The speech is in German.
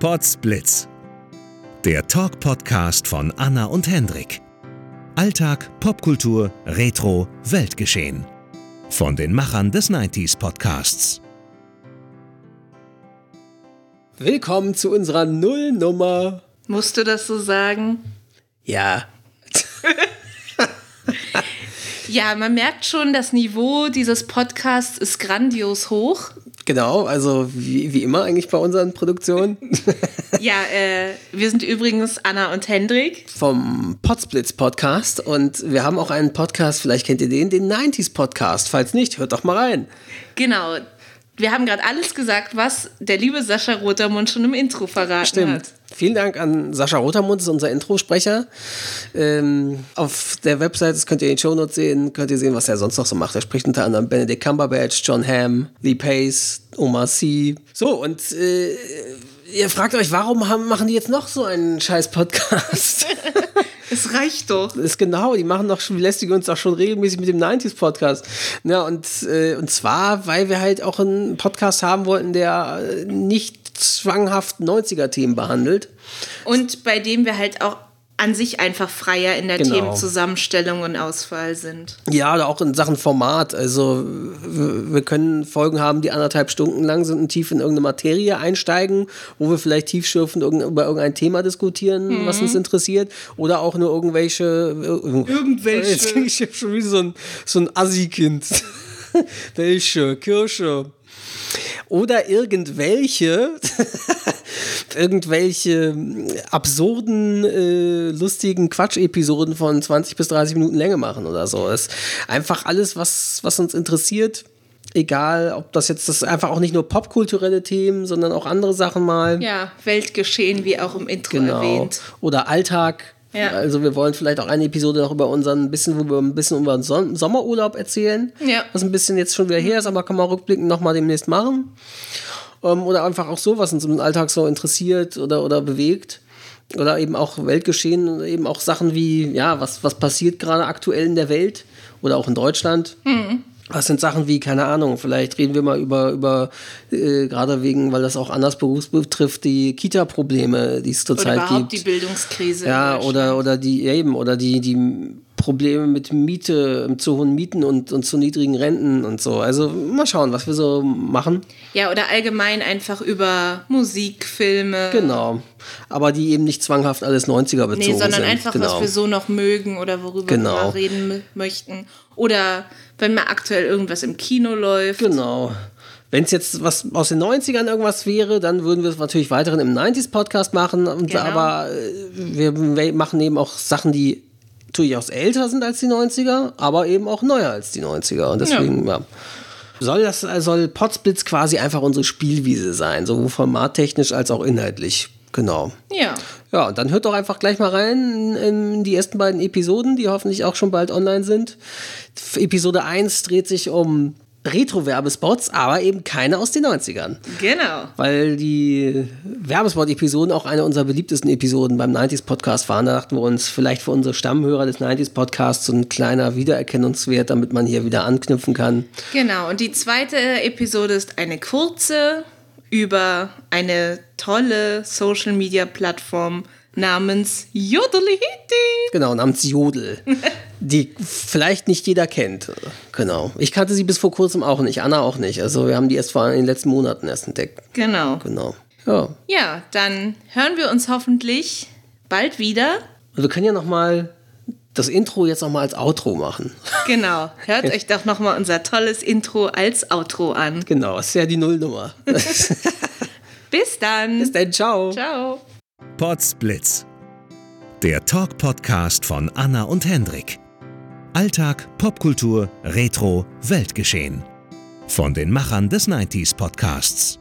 Potsblitz. Der Talk-Podcast von Anna und Hendrik. Alltag, Popkultur, Retro, Weltgeschehen. Von den Machern des 90s Podcasts. Willkommen zu unserer Nullnummer. Musst du das so sagen? Ja. Ja, man merkt schon, das Niveau dieses Podcasts ist grandios hoch. Genau, also wie, wie immer eigentlich bei unseren Produktionen. Ja, äh, wir sind übrigens Anna und Hendrik. Vom Potsblitz Podcast und wir haben auch einen Podcast, vielleicht kennt ihr den, den 90s Podcast. Falls nicht, hört doch mal rein. Genau. Wir haben gerade alles gesagt, was der liebe Sascha Rotermund schon im Intro verraten Stimmt. hat. Vielen Dank an Sascha Rotermund, das ist unser Introsprecher. Ähm, auf der Website, das könnt ihr in den Shownotes sehen, könnt ihr sehen, was er sonst noch so macht. Er spricht unter anderem Benedict Cumberbatch, John Hamm, Lee Pace, Omar C. So, und äh, ihr fragt euch, warum haben, machen die jetzt noch so einen scheiß Podcast? Es reicht doch. Das ist genau, die machen doch schon, die lästigen uns auch schon regelmäßig mit dem 90s Podcast. Ja, und, äh, und zwar, weil wir halt auch einen Podcast haben wollten, der äh, nicht zwanghaft 90er-Themen behandelt. Und bei dem wir halt auch an sich einfach freier in der Genau. Themenzusammenstellung und Auswahl sind. Ja, oder auch in Sachen Format. Also wir können Folgen haben, die anderthalb Stunden lang sind und tief in irgendeine Materie einsteigen, wo wir vielleicht tiefschürfend über irgendein Thema diskutieren, was uns interessiert. Oder auch nur irgendwelche... Irgendwelche. Jetzt krieg ich schon wie so ein, so ein Assi-Kind. Welche? Kirsche. Oder irgendwelche, irgendwelche absurden, äh, lustigen Quatsch-Episoden von 20 bis 30 Minuten Länge machen oder so. Es ist einfach alles, was, was uns interessiert. Egal, ob das jetzt, das einfach auch nicht nur popkulturelle Themen, sondern auch andere Sachen mal. Ja, Weltgeschehen, wie auch im Intro Genau. erwähnt. Oder Alltag. Ja. Also wir wollen vielleicht auch eine Episode noch über unseren bisschen, wo wir ein bisschen über unseren Sommerurlaub erzählen. Ja. Was ein bisschen jetzt schon wieder her ist, aber kann man rückblickend nochmal demnächst machen. Ähm, oder einfach auch so, was uns im Alltag so interessiert oder, oder bewegt. Oder eben auch Weltgeschehen, und eben auch Sachen wie, ja, was, was passiert gerade aktuell in der Welt oder auch in Deutschland. Was sind Sachen wie, keine Ahnung, vielleicht reden wir mal über, über äh, gerade wegen, weil das auch anders Berufs betrifft, die Kita-Probleme, die es Oder zurzeit überhaupt gibt. die Bildungskrise. Ja, oder, oder die, ja eben, oder die, die Probleme mit Miete, zu hohen Mieten und, und zu niedrigen Renten und so. Also mal schauen, was wir so machen. Ja, oder allgemein einfach über Musik, Filme. Genau. Aber die eben nicht zwanghaft alles 90er bezogen Nee, sondern sind. einfach, genau. was wir so noch mögen oder worüber Genau. wir mal reden möchten. Oder wenn mal aktuell irgendwas im Kino läuft. Genau. Wenn es jetzt was aus den 90ern irgendwas wäre, dann würden wir es natürlich weiterhin im 90s-Podcast machen. Und, Genau. Aber äh, wir machen eben auch Sachen, die durchaus älter sind als die 90er, aber eben auch neuer als die 90er. Und deswegen, ja. Soll das soll Potsblitz quasi einfach unsere Spielwiese sein, sowohl formattechnisch als auch inhaltlich. Genau. Ja. Ja, und dann hört doch einfach gleich mal rein in, die ersten beiden Episoden, die hoffentlich auch schon bald online sind. Episode 1 dreht sich um Retro-Werbespots, aber eben keine aus den 90ern. Genau. Weil die Werbespot-Episoden auch eine unserer beliebtesten Episoden beim 90s-Podcast waren. Da dachten wir uns, vielleicht für unsere Stammhörer des 90s-Podcasts so ein kleiner Wiedererkennungswert, damit man hier wieder anknüpfen kann. Genau. Und die zweite Episode ist eine kurze über eine tolle Social Media Plattform namens Jodelihiti. Genau, namens Jodel. die vielleicht nicht jeder kennt. Genau. Ich kannte sie bis vor kurzem auch nicht, Anna auch nicht. Also wir haben die erst vor in den letzten Monaten erst entdeckt. Genau. Genau. Ja. Ja, dann hören wir uns hoffentlich bald wieder. Und wir können ja noch mal das Intro jetzt noch mal als Outro machen. Genau. Hört euch doch nochmal unser tolles Intro als Outro an. genau, das ist ja die Nullnummer. Bis dann. Bis dann, ciao. Ciao. Potsblitz. Der Talk-Podcast von Anna und Hendrik. Alltag, Popkultur, Retro, Weltgeschehen. Von den Machern des 90s Podcasts.